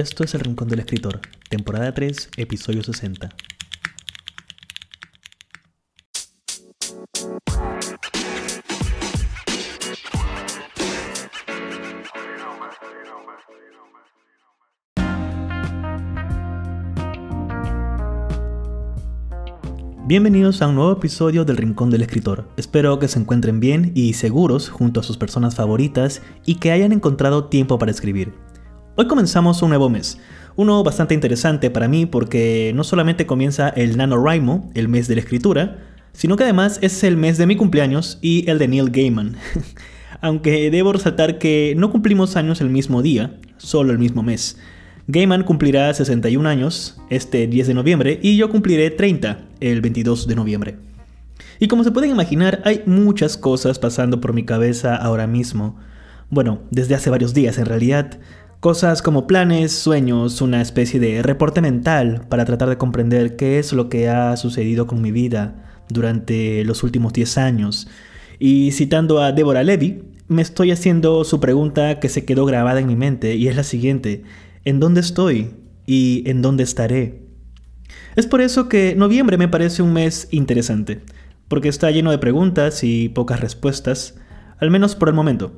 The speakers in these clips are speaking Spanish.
Esto es El Rincón del Escritor, temporada 3, episodio 60. Bienvenidos a un nuevo episodio del Rincón del Escritor. Espero que se encuentren bien y seguros junto a sus personas favoritas y que hayan encontrado tiempo para escribir. Hoy comenzamos un nuevo mes, uno bastante interesante para mí porque no solamente comienza el NaNoWriMo, el mes de la escritura, sino que además es el mes de mi cumpleaños y el de Neil Gaiman. Aunque debo resaltar que no cumplimos años el mismo día, solo el mismo mes. Gaiman cumplirá 61 años este 10 de noviembre y yo cumpliré 30 el 22 de noviembre. Y como se pueden imaginar, hay muchas cosas pasando por mi cabeza ahora mismo. Bueno, desde hace varios días en realidad. Cosas como planes, sueños, una especie de reporte mental para tratar de comprender qué es lo que ha sucedido con mi vida durante los últimos 10 años. Y citando a Deborah Levy, me estoy haciendo su pregunta que se quedó grabada en mi mente y es la siguiente. ¿En dónde estoy? ¿Y en dónde estaré? Es por eso que noviembre me parece un mes interesante, porque está lleno de preguntas y pocas respuestas, al menos por el momento.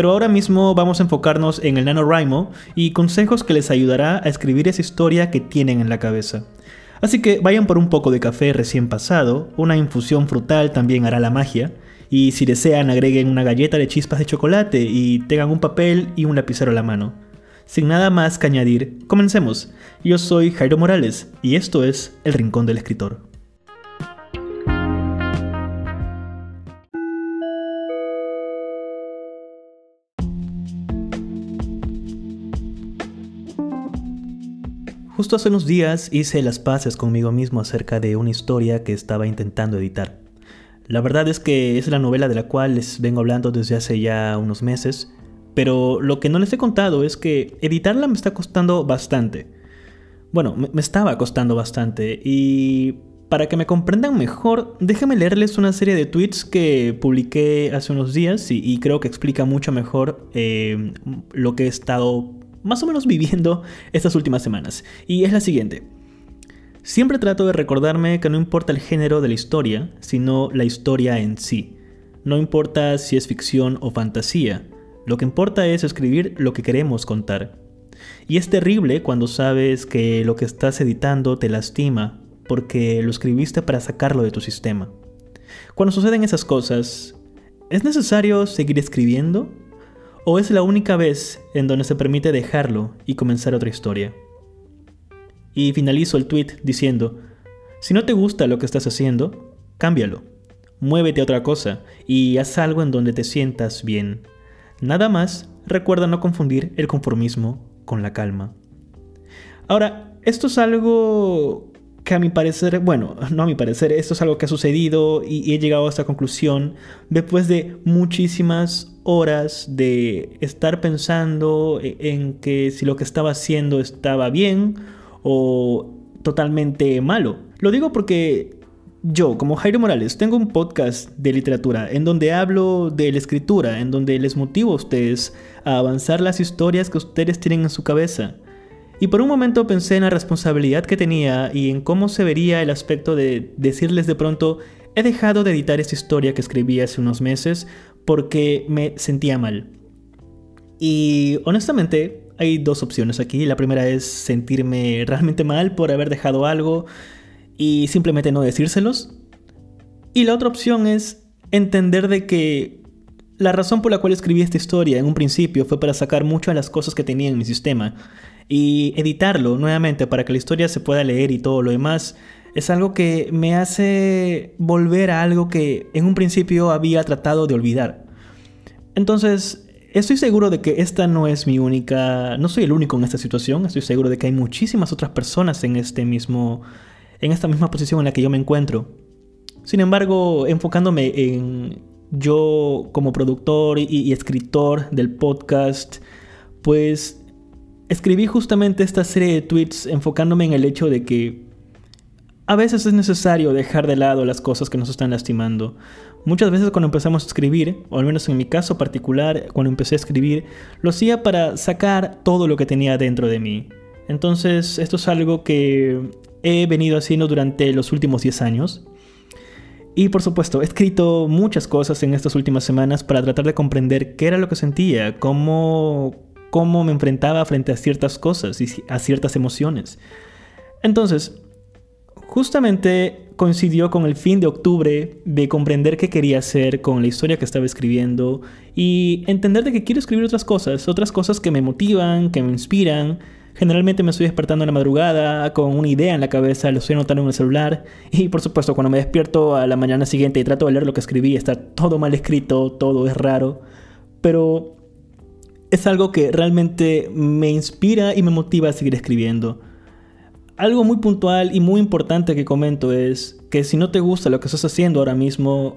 Pero ahora mismo vamos a enfocarnos en el NaNoWriMo y consejos que les ayudará a escribir esa historia que tienen en la cabeza. Así que vayan por un poco de café recién pasado, una infusión frutal también hará la magia, y si desean agreguen una galleta de chispas de chocolate y tengan un papel y un lapicero a la mano. Sin nada más que añadir, comencemos. Yo soy Jairo Morales y esto es El Rincón del Escritor. Justo hace unos días hice las paces conmigo mismo acerca de una historia que estaba intentando editar. La verdad es que es la novela de la cual les vengo hablando desde hace ya unos meses, pero lo que no les he contado es que editarla me está costando bastante. Bueno, me, estaba costando bastante y para que me comprendan mejor, déjenme leerles una serie de tweets que publiqué hace unos días y, creo que explica mucho mejor eh, lo que he estado más o menos viviendo estas últimas semanas. Y es la siguiente. Siempre trato de recordarme que no importa el género de la historia, sino la historia en sí. No importa si es ficción o fantasía, lo que importa es escribir lo que queremos contar. Y es terrible cuando sabes que lo que estás editando te lastima porque lo escribiste para sacarlo de tu sistema. Cuando suceden esas cosas, ¿es necesario seguir escribiendo? ¿O es la única vez en donde se permite dejarlo y comenzar otra historia? Y finalizo el tweet diciendo, si no te gusta lo que estás haciendo, cámbialo, muévete a otra cosa y haz algo en donde te sientas bien. Nada más, recuerda no confundir el conformismo con la calma. Ahora, esto es algo que a mi parecer, bueno, no a mi parecer, esto es algo que ha sucedido y, he llegado a esta conclusión después de muchísimas horas de estar pensando e, en que si lo que estaba haciendo estaba bien o totalmente malo. Lo digo porque yo, como Jairo Morales, tengo un podcast de literatura en donde hablo de la escritura, en donde les motivo a ustedes a avanzar las historias que ustedes tienen en su cabeza. Y por un momento pensé en la responsabilidad que tenía y en cómo se vería el aspecto de decirles de pronto, he dejado de editar esta historia que escribí hace unos meses porque me sentía mal. Y honestamente, hay dos opciones aquí. La primera es sentirme realmente mal por haber dejado algo y simplemente no decírselos. Y la otra opción es entender de que la razón por la cual escribí esta historia en un principio fue para sacar muchas de las cosas que tenía en mi sistema y editarlo nuevamente para que la historia se pueda leer y todo lo demás es algo que me hace volver a algo que en un principio había tratado de olvidar. Entonces, estoy seguro de que esta no es mi única, no soy el único en esta situación, estoy seguro de que hay muchísimas otras personas en este mismo en esta misma posición en la que yo me encuentro. Sin embargo, enfocándome en yo como productor y, y escritor del podcast, pues escribí justamente esta serie de tweets enfocándome en el hecho de que a veces es necesario dejar de lado las cosas que nos están lastimando. Muchas veces cuando empezamos a escribir, o al menos en mi caso particular, cuando empecé a escribir, lo hacía para sacar todo lo que tenía dentro de mí. Entonces, esto es algo que he venido haciendo durante los últimos 10 años. Y por supuesto, he escrito muchas cosas en estas últimas semanas para tratar de comprender qué era lo que sentía, cómo, cómo me enfrentaba frente a ciertas cosas y a ciertas emociones. Entonces, justamente coincidió con el fin de octubre de comprender qué quería hacer con la historia que estaba escribiendo y entender de que quiero escribir otras cosas, otras cosas que me motivan, que me inspiran, Generalmente me estoy despertando en la madrugada con una idea en la cabeza, lo estoy anotando en el celular y por supuesto cuando me despierto a la mañana siguiente y trato de leer lo que escribí, está todo mal escrito, todo es raro, pero es algo que realmente me inspira y me motiva a seguir escribiendo. Algo muy puntual y muy importante que comento es que si no te gusta lo que estás haciendo ahora mismo,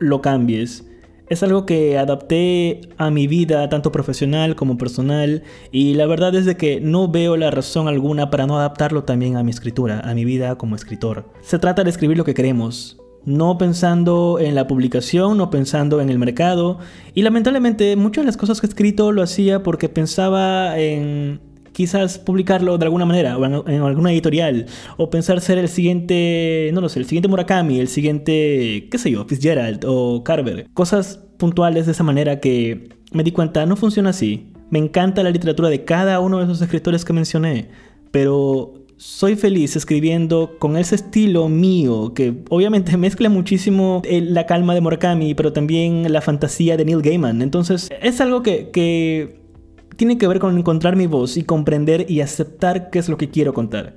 lo cambies es algo que adapté a mi vida, tanto profesional como personal, y la verdad es de que no veo la razón alguna para no adaptarlo también a mi escritura, a mi vida como escritor. Se trata de escribir lo que queremos, no pensando en la publicación, no pensando en el mercado, y lamentablemente muchas de las cosas que he escrito lo hacía porque pensaba en quizás publicarlo de alguna manera, o en, alguna editorial, o pensar ser el siguiente, no lo sé, el siguiente Murakami, el siguiente, qué sé yo, Fitzgerald o Carver. Cosas puntuales de esa manera que me di cuenta, no funciona así. Me encanta la literatura de cada uno de esos escritores que mencioné, pero soy feliz escribiendo con ese estilo mío, que obviamente mezcla muchísimo la calma de Murakami, pero también la fantasía de Neil Gaiman. Entonces, es algo que, que tiene que ver con encontrar mi voz y comprender y aceptar qué es lo que quiero contar.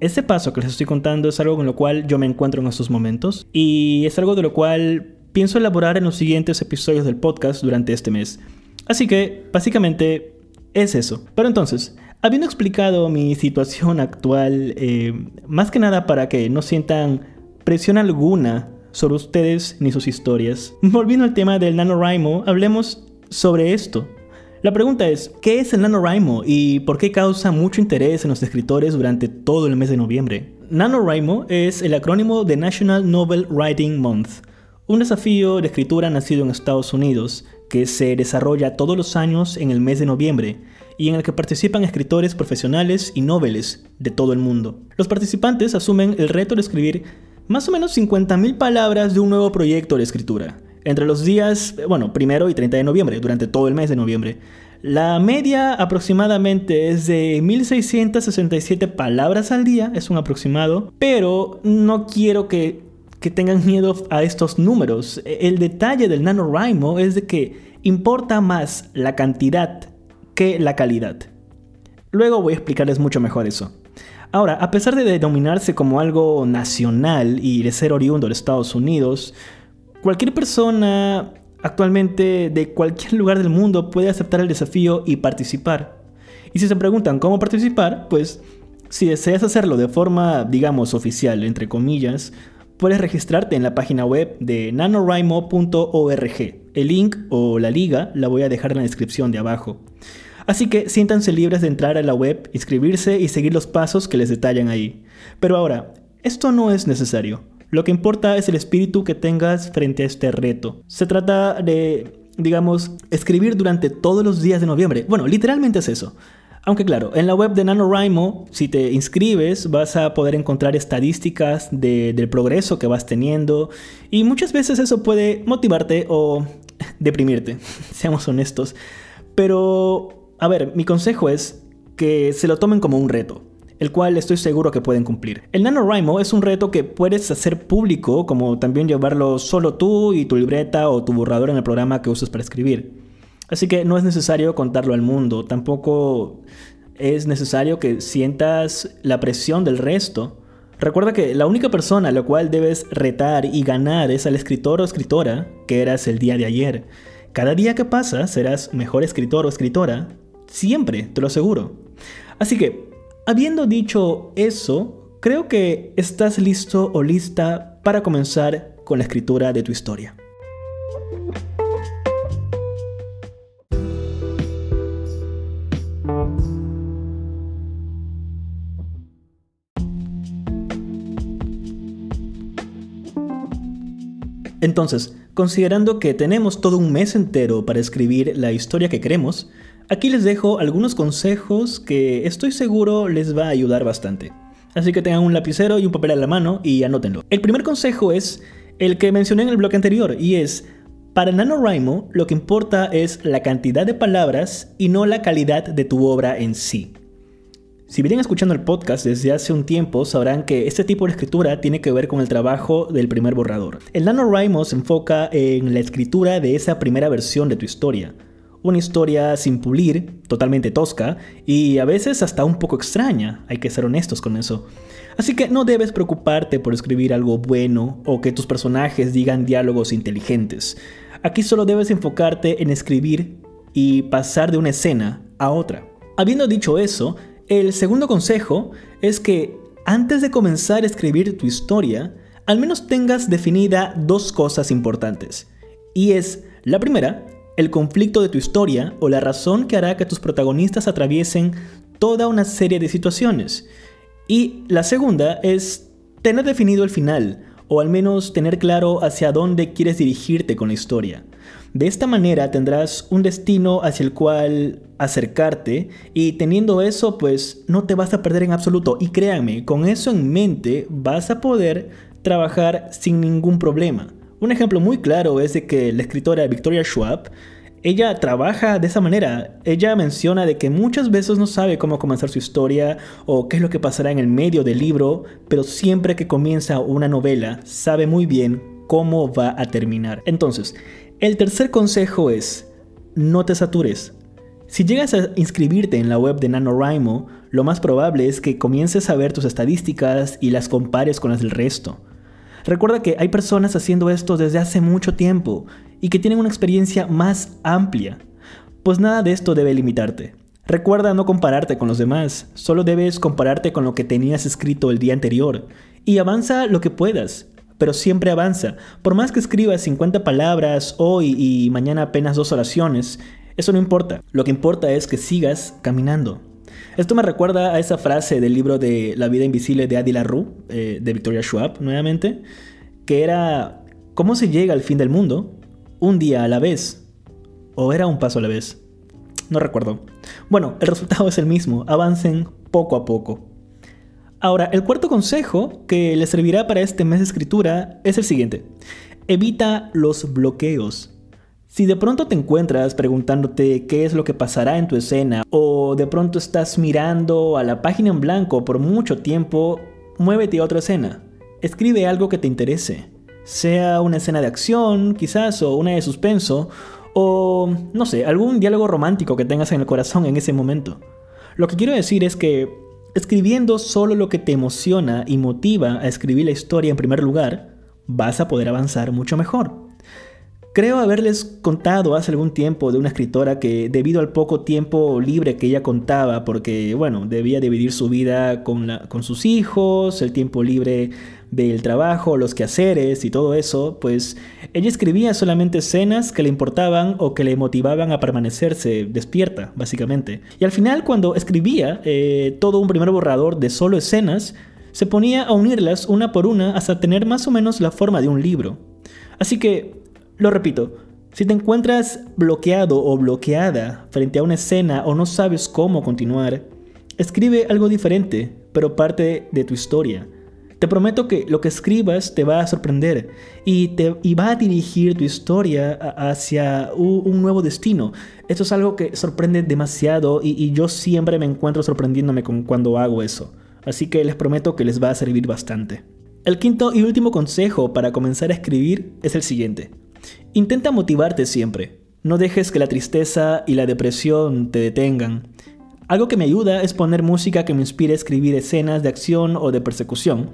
Ese paso que les estoy contando es algo con lo cual yo me encuentro en estos momentos y es algo de lo cual pienso elaborar en los siguientes episodios del podcast durante este mes. Así que, básicamente, es eso. Pero entonces, habiendo explicado mi situación actual, eh, más que nada para que no sientan presión alguna sobre ustedes ni sus historias, volviendo al tema del NaNoWriMo, hablemos sobre esto. La pregunta es, ¿qué es el NaNoWriMo y por qué causa mucho interés en los escritores durante todo el mes de noviembre? NaNoWriMo es el acrónimo de National Novel Writing Month, un desafío de escritura nacido en Estados Unidos que se desarrolla todos los años en el mes de noviembre y en el que participan escritores profesionales y noveles de todo el mundo. Los participantes asumen el reto de escribir más o menos 50.000 palabras de un nuevo proyecto de escritura entre los días, bueno, primero y 30 de noviembre, durante todo el mes de noviembre. La media aproximadamente es de 1667 palabras al día, es un aproximado, pero no quiero que, que tengan miedo a estos números. El detalle del NaNoWriMo es de que importa más la cantidad que la calidad. Luego voy a explicarles mucho mejor eso. Ahora, a pesar de denominarse como algo nacional y de ser oriundo de Estados Unidos, Cualquier persona actualmente de cualquier lugar del mundo puede aceptar el desafío y participar. Y si se preguntan cómo participar, pues si deseas hacerlo de forma, digamos, oficial, entre comillas, puedes registrarte en la página web de nanorimo.org. El link o la liga la voy a dejar en la descripción de abajo. Así que siéntanse libres de entrar a la web, inscribirse y seguir los pasos que les detallan ahí. Pero ahora, esto no es necesario. Lo que importa es el espíritu que tengas frente a este reto. Se trata de, digamos, escribir durante todos los días de noviembre. Bueno, literalmente es eso. Aunque claro, en la web de NaNoWriMo, si te inscribes, vas a poder encontrar estadísticas del progreso que vas teniendo y muchas veces eso puede motivarte o deprimirte, seamos honestos. Pero, a ver, mi consejo es que se lo tomen como un reto el cual estoy seguro que pueden cumplir. El NaNoWriMo es un reto que puedes hacer público, como también llevarlo solo tú y tu libreta o tu borrador en el programa que usas para escribir. Así que no es necesario contarlo al mundo, tampoco es necesario que sientas la presión del resto. Recuerda que la única persona a la cual debes retar y ganar es al escritor o escritora que eras el día de ayer. Cada día que pasa serás mejor escritor o escritora, Siempre, te lo aseguro. Así que, habiendo dicho eso, creo que estás listo o lista para comenzar con la escritura de tu historia. Entonces, considerando que tenemos todo un mes entero para escribir la historia que queremos, aquí les dejo algunos consejos que estoy seguro les va a ayudar bastante. Así que tengan un lapicero y un papel a la mano y anótenlo. El primer consejo es el que mencioné en el bloque anterior y es, para NaNoWriMo lo que importa es la cantidad de palabras y no la calidad de tu obra en sí. Si vienen escuchando el podcast desde hace un tiempo, sabrán que este tipo de escritura tiene que ver con el trabajo del primer borrador. El NaNoWriMo se enfoca en la escritura de esa primera versión de tu historia. Una historia sin pulir, totalmente tosca y a veces hasta un poco extraña, hay que ser honestos con eso. Así que no debes preocuparte por escribir algo bueno o que tus personajes digan diálogos inteligentes. Aquí solo debes enfocarte en escribir y pasar de una escena a otra. Habiendo dicho eso, el segundo consejo es que antes de comenzar a escribir tu historia, al menos tengas definida dos cosas importantes. Y es, la primera, el conflicto de tu historia o la razón que hará que tus protagonistas atraviesen toda una serie de situaciones. Y la segunda es tener definido el final, o al menos tener claro hacia dónde quieres dirigirte con la historia. De esta manera tendrás un destino hacia el cual acercarte y teniendo eso pues no te vas a perder en absoluto y créanme, con eso en mente vas a poder trabajar sin ningún problema. Un ejemplo muy claro es de que la escritora Victoria Schwab ella trabaja de esa manera. Ella menciona de que muchas veces no sabe cómo comenzar su historia o qué es lo que pasará en el medio del libro, pero siempre que comienza una novela sabe muy bien cómo va a terminar. Entonces, el tercer consejo es, no te satures. Si llegas a inscribirte en la web de NaNoWriMo, lo más probable es que comiences a ver tus estadísticas y las compares con las del resto. Recuerda que hay personas haciendo esto desde hace mucho tiempo y que tienen una experiencia más amplia. Pues nada de esto debe limitarte. Recuerda no compararte con los demás, solo debes compararte con lo que tenías escrito el día anterior y avanza lo que puedas pero siempre avanza. Por más que escribas 50 palabras hoy y mañana apenas dos oraciones, eso no importa. Lo que importa es que sigas caminando. Esto me recuerda a esa frase del libro de La vida invisible de Adi Rue, eh, de Victoria Schwab, nuevamente, que era ¿Cómo se llega al fin del mundo? Un día a la vez. ¿O era un paso a la vez? No recuerdo. Bueno, el resultado es el mismo. Avancen poco a poco. Ahora, el cuarto consejo que le servirá para este mes de escritura es el siguiente. Evita los bloqueos. Si de pronto te encuentras preguntándote qué es lo que pasará en tu escena o de pronto estás mirando a la página en blanco por mucho tiempo, muévete a otra escena. Escribe algo que te interese. Sea una escena de acción, quizás, o una de suspenso, o no sé, algún diálogo romántico que tengas en el corazón en ese momento. Lo que quiero decir es que Escribiendo solo lo que te emociona y motiva a escribir la historia en primer lugar, vas a poder avanzar mucho mejor. Creo haberles contado hace algún tiempo de una escritora que debido al poco tiempo libre que ella contaba, porque bueno, debía dividir su vida con, con sus hijos, el tiempo libre del trabajo, los quehaceres y todo eso, pues ella escribía solamente escenas que le importaban o que le motivaban a permanecerse despierta, básicamente. Y al final, cuando escribía eh, todo un primer borrador de solo escenas, se ponía a unirlas una por una hasta tener más o menos la forma de un libro. Así que, lo repito, si te encuentras bloqueado o bloqueada frente a una escena o no sabes cómo continuar, escribe algo diferente, pero parte de tu historia. Te prometo que lo que escribas te va a sorprender y, te, va a dirigir tu historia hacia un, nuevo destino. Esto es algo que sorprende demasiado y, yo siempre me encuentro sorprendiéndome con cuando hago eso. Así que les prometo que les va a servir bastante. El quinto y último consejo para comenzar a escribir es el siguiente. Intenta motivarte siempre. No dejes que la tristeza y la depresión te detengan. Algo que me ayuda es poner música que me inspire a escribir escenas de acción o de persecución,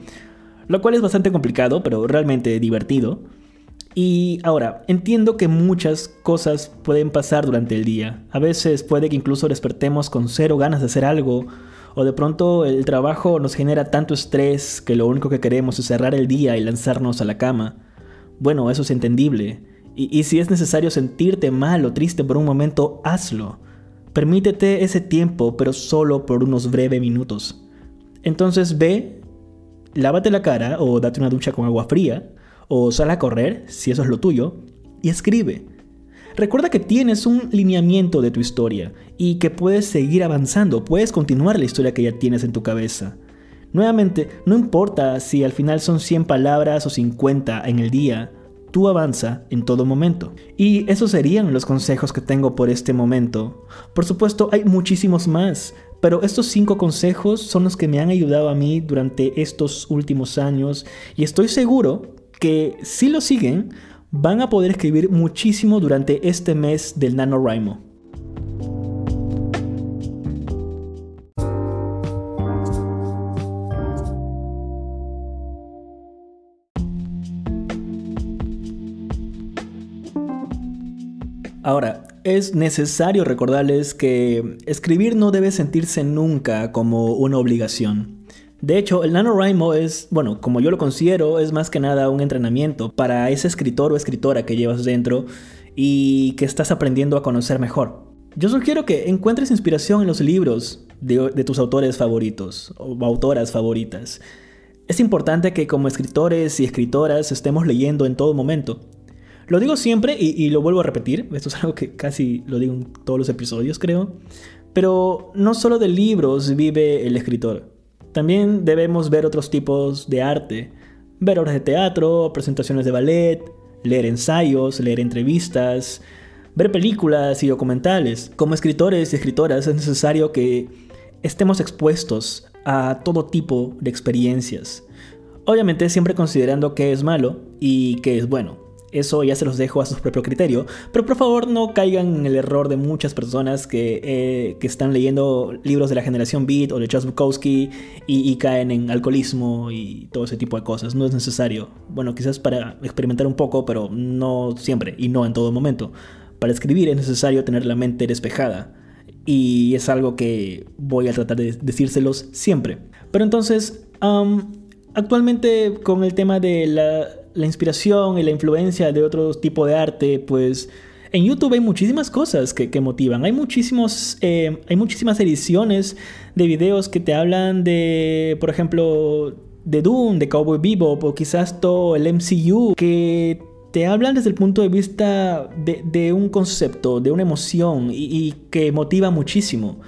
lo cual es bastante complicado, pero realmente divertido. Y ahora, entiendo que muchas cosas pueden pasar durante el día. A veces puede que incluso despertemos con cero ganas de hacer algo, o de pronto el trabajo nos genera tanto estrés que lo único que queremos es cerrar el día y lanzarnos a la cama. Bueno, eso es entendible. Y, si es necesario sentirte mal o triste por un momento, hazlo. Permítete ese tiempo, pero solo por unos breves minutos. Entonces ve, lávate la cara o date una ducha con agua fría, o sal a correr, si eso es lo tuyo, y escribe. Recuerda que tienes un lineamiento de tu historia y que puedes seguir avanzando, puedes continuar la historia que ya tienes en tu cabeza. Nuevamente, no importa si al final son 100 palabras o 50 en el día, tú avanza en todo momento. Y esos serían los consejos que tengo por este momento. Por supuesto, hay muchísimos más, pero estos cinco consejos son los que me han ayudado a mí durante estos últimos años y estoy seguro que si lo siguen, van a poder escribir muchísimo durante este mes del NaNoWriMo. Ahora, es necesario recordarles que escribir no debe sentirse nunca como una obligación. De hecho, el NaNoWriMo es, bueno, como yo lo considero, es más que nada un entrenamiento para ese escritor o escritora que llevas dentro y que estás aprendiendo a conocer mejor. Yo sugiero que encuentres inspiración en los libros de, de tus autores favoritos o autoras favoritas. Es importante que como escritores y escritoras estemos leyendo en todo momento. Lo digo siempre y, lo vuelvo a repetir, esto es algo que casi lo digo en todos los episodios creo, pero no solo de libros vive el escritor. También debemos ver otros tipos de arte, ver obras de teatro, presentaciones de ballet, leer ensayos, leer entrevistas, ver películas y documentales. Como escritores y escritoras es necesario que estemos expuestos a todo tipo de experiencias. Obviamente siempre considerando qué es malo y qué es bueno. Eso ya se los dejo a su propio criterio. Pero por favor no caigan en el error de muchas personas que, eh, que están leyendo libros de la generación Beat o de Charles Bukowski y, caen en alcoholismo y todo ese tipo de cosas. No es necesario. Bueno, quizás para experimentar un poco, pero no siempre y no en todo momento. Para escribir es necesario tener la mente despejada. Y es algo que voy a tratar de decírselos siempre. Pero entonces, actualmente con el tema de la la inspiración y la influencia de otro tipo de arte, pues en YouTube hay muchísimas cosas que, motivan. Hay, muchísimos, eh, hay muchísimas ediciones de videos que te hablan de, por ejemplo, de Doom, de Cowboy Bebop o quizás todo el MCU, que te hablan desde el punto de vista de, un concepto, de una emoción y que motiva muchísimo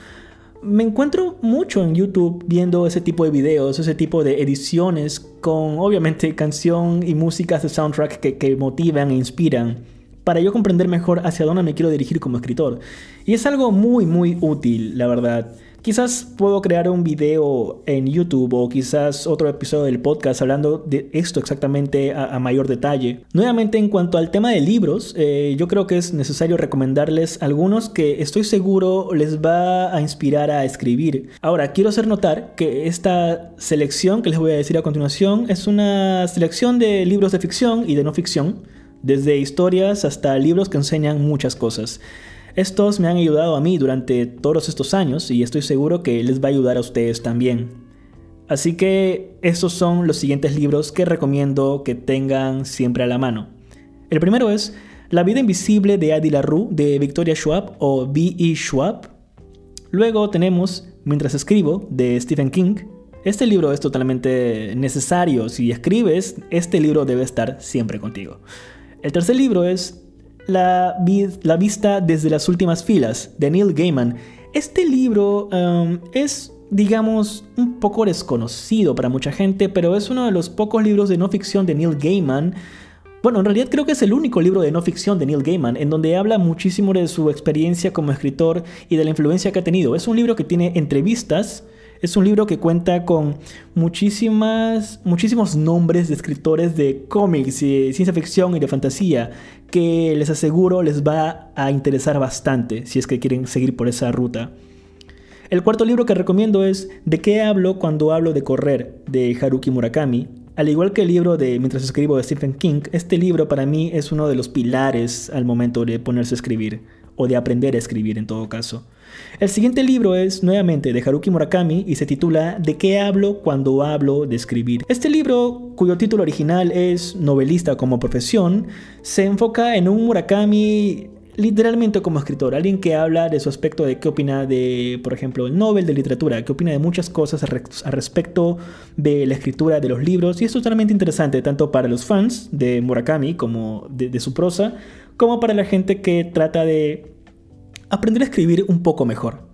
me encuentro mucho en YouTube viendo ese tipo de videos, ese tipo de ediciones con obviamente canción y músicas de soundtrack que, que motivan e inspiran para yo comprender mejor hacia dónde me quiero dirigir como escritor. Y es algo muy muy útil, la verdad. Quizás puedo crear un video en YouTube o quizás otro episodio del podcast hablando de esto exactamente a, mayor detalle. Nuevamente en cuanto al tema de libros, eh, yo creo que es necesario recomendarles algunos que estoy seguro les va a inspirar a escribir. Ahora, quiero hacer notar que esta selección que les voy a decir a continuación es una selección de libros de ficción y de no ficción, desde historias hasta libros que enseñan muchas cosas. Estos me han ayudado a mí durante todos estos años y estoy seguro que les va a ayudar a ustedes también. Así que estos son los siguientes libros que recomiendo que tengan siempre a la mano. El primero es La vida invisible de Adi de Victoria Schwab o B.E. Schwab. Luego tenemos Mientras escribo de Stephen King. Este libro es totalmente necesario. Si escribes, este libro debe estar siempre contigo. El tercer libro es la, vista desde las últimas filas de Neil Gaiman. Este libro um, es, digamos, un poco desconocido para mucha gente, pero es uno de los pocos libros de no ficción de Neil Gaiman. Bueno, en realidad creo que es el único libro de no ficción de Neil Gaiman, en donde habla muchísimo de su experiencia como escritor y de la influencia que ha tenido. Es un libro que tiene entrevistas, es un libro que cuenta con muchísimas, muchísimos nombres de escritores de cómics, de ciencia ficción y de fantasía que les aseguro les va a interesar bastante si es que quieren seguir por esa ruta. El cuarto libro que recomiendo es De qué hablo cuando hablo de correr de Haruki Murakami. Al igual que el libro de Mientras escribo de Stephen King, este libro para mí es uno de los pilares al momento de ponerse a escribir, o de aprender a escribir en todo caso. El siguiente libro es nuevamente de Haruki Murakami y se titula ¿De qué hablo cuando hablo de escribir? Este libro, cuyo título original es Novelista como profesión, se enfoca en un Murakami literalmente como escritor, alguien que habla de su aspecto de qué opina de, por ejemplo, el Nobel de literatura, qué opina de muchas cosas a, respecto de la escritura de los libros. Y es totalmente interesante, tanto para los fans de Murakami como de su prosa, como para la gente que trata de aprender a escribir un poco mejor.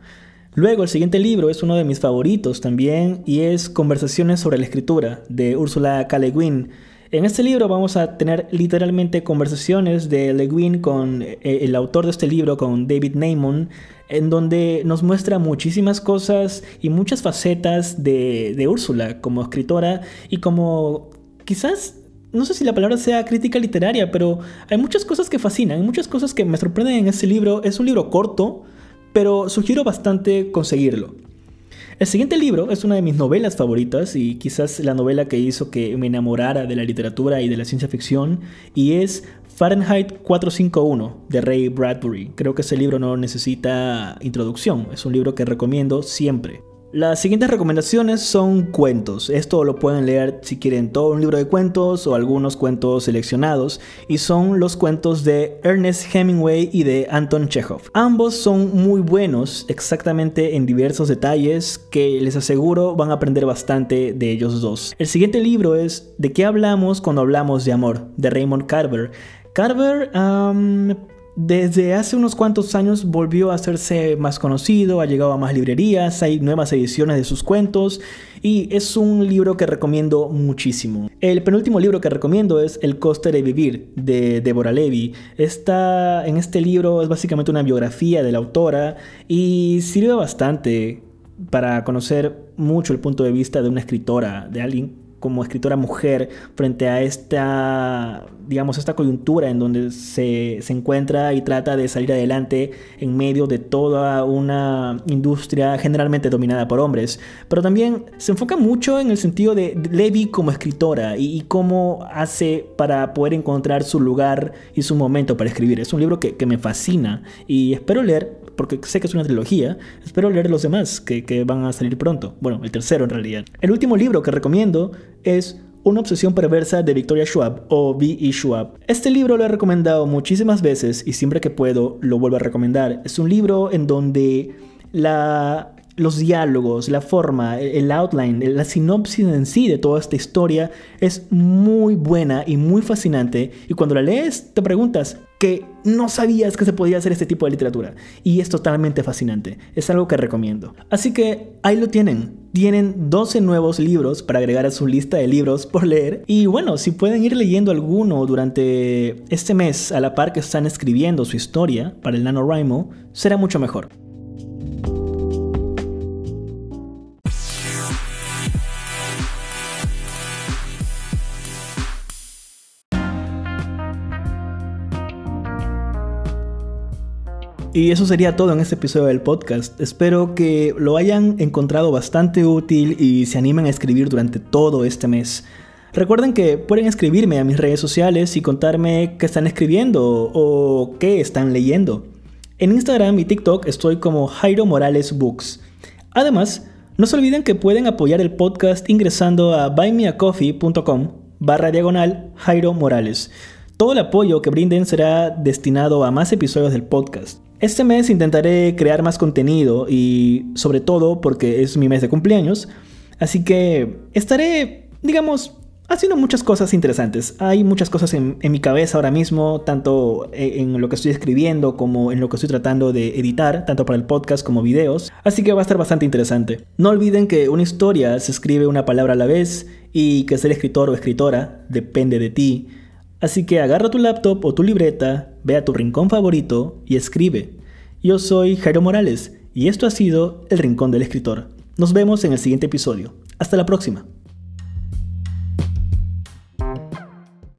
Luego, el siguiente libro es uno de mis favoritos también y es Conversaciones sobre la escritura de Ursula K. Le Guin. En este libro vamos a tener literalmente conversaciones de Le Guin con eh, el autor de este libro, con David Neymon, en donde nos muestra muchísimas cosas y muchas facetas de, de Úrsula como escritora y como quizás no sé si la palabra sea crítica literaria, pero hay muchas cosas que fascinan, hay muchas cosas que me sorprenden en este libro. Es un libro corto, pero sugiero bastante conseguirlo. El siguiente libro es una de mis novelas favoritas y quizás la novela que hizo que me enamorara de la literatura y de la ciencia ficción y es Fahrenheit 451 de Ray Bradbury. Creo que ese libro no necesita introducción, es un libro que recomiendo siempre. Las siguientes recomendaciones son cuentos. Esto lo pueden leer si quieren todo un libro de cuentos o algunos cuentos seleccionados. Y son los cuentos de Ernest Hemingway y de Anton Chekhov. Ambos son muy buenos exactamente en diversos detalles que les aseguro van a aprender bastante de ellos dos. El siguiente libro es ¿De qué hablamos cuando hablamos de amor? de Raymond Carver. Carver desde hace unos cuantos años volvió a hacerse más conocido, ha llegado a más librerías, hay nuevas ediciones de sus cuentos y es un libro que recomiendo muchísimo. El penúltimo libro que recomiendo es El coste de vivir de Deborah Levy. Está en este libro es básicamente una biografía de la autora y sirve bastante para conocer mucho el punto de vista de una escritora, de alguien como escritora mujer frente a esta, digamos, esta coyuntura en donde se, se, encuentra y trata de salir adelante en medio de toda una industria generalmente dominada por hombres. Pero también se enfoca mucho en el sentido de Levi como escritora y, cómo hace para poder encontrar su lugar y su momento para escribir. Es un libro que, que me fascina y espero leer porque sé que es una trilogía, espero leer los demás que, van a salir pronto. Bueno, el tercero en realidad. El último libro que recomiendo es una obsesión perversa de Victoria Schwab o V.E. Schwab. Este libro lo he recomendado muchísimas veces y siempre que puedo lo vuelvo a recomendar. Es un libro en donde la, los diálogos, la forma, el outline, la sinopsis en sí de toda esta historia es muy buena y muy fascinante. Y cuando la lees te preguntas, que no sabías que se podía hacer este tipo de literatura. Y es totalmente fascinante. Es algo que recomiendo. Así que ahí lo tienen. Tienen 12 nuevos libros para agregar a su lista de libros por leer. Y bueno, si pueden ir leyendo alguno durante este mes a la par que están escribiendo su historia para el NaNoWriMo, será mucho mejor. Y eso sería todo en este episodio del podcast. Espero que lo hayan encontrado bastante útil y se animen a escribir durante todo este mes. Recuerden que pueden escribirme a mis redes sociales y contarme qué están escribiendo o qué están leyendo. En Instagram y TikTok estoy como Jairo Morales Books. Además, no se olviden que pueden apoyar el podcast ingresando a buymeacoffee.com barra diagonal Jairo Morales. Todo el apoyo que brinden será destinado a más episodios del podcast. Este mes intentaré crear más contenido y sobre todo porque es mi mes de cumpleaños, así que estaré, digamos, haciendo muchas cosas interesantes. Hay muchas cosas en, mi cabeza ahora mismo, tanto e, en lo que estoy escribiendo como en lo que estoy tratando de editar, tanto para el podcast como videos, así que va a estar bastante interesante. No olviden que una historia se escribe una palabra a la vez y que ser escritor o escritora depende de ti. Así que agarra tu laptop o tu libreta, ve a tu rincón favorito y escribe. Yo soy Jairo Morales y esto ha sido El Rincón del Escritor. Nos vemos en el siguiente episodio. Hasta la próxima.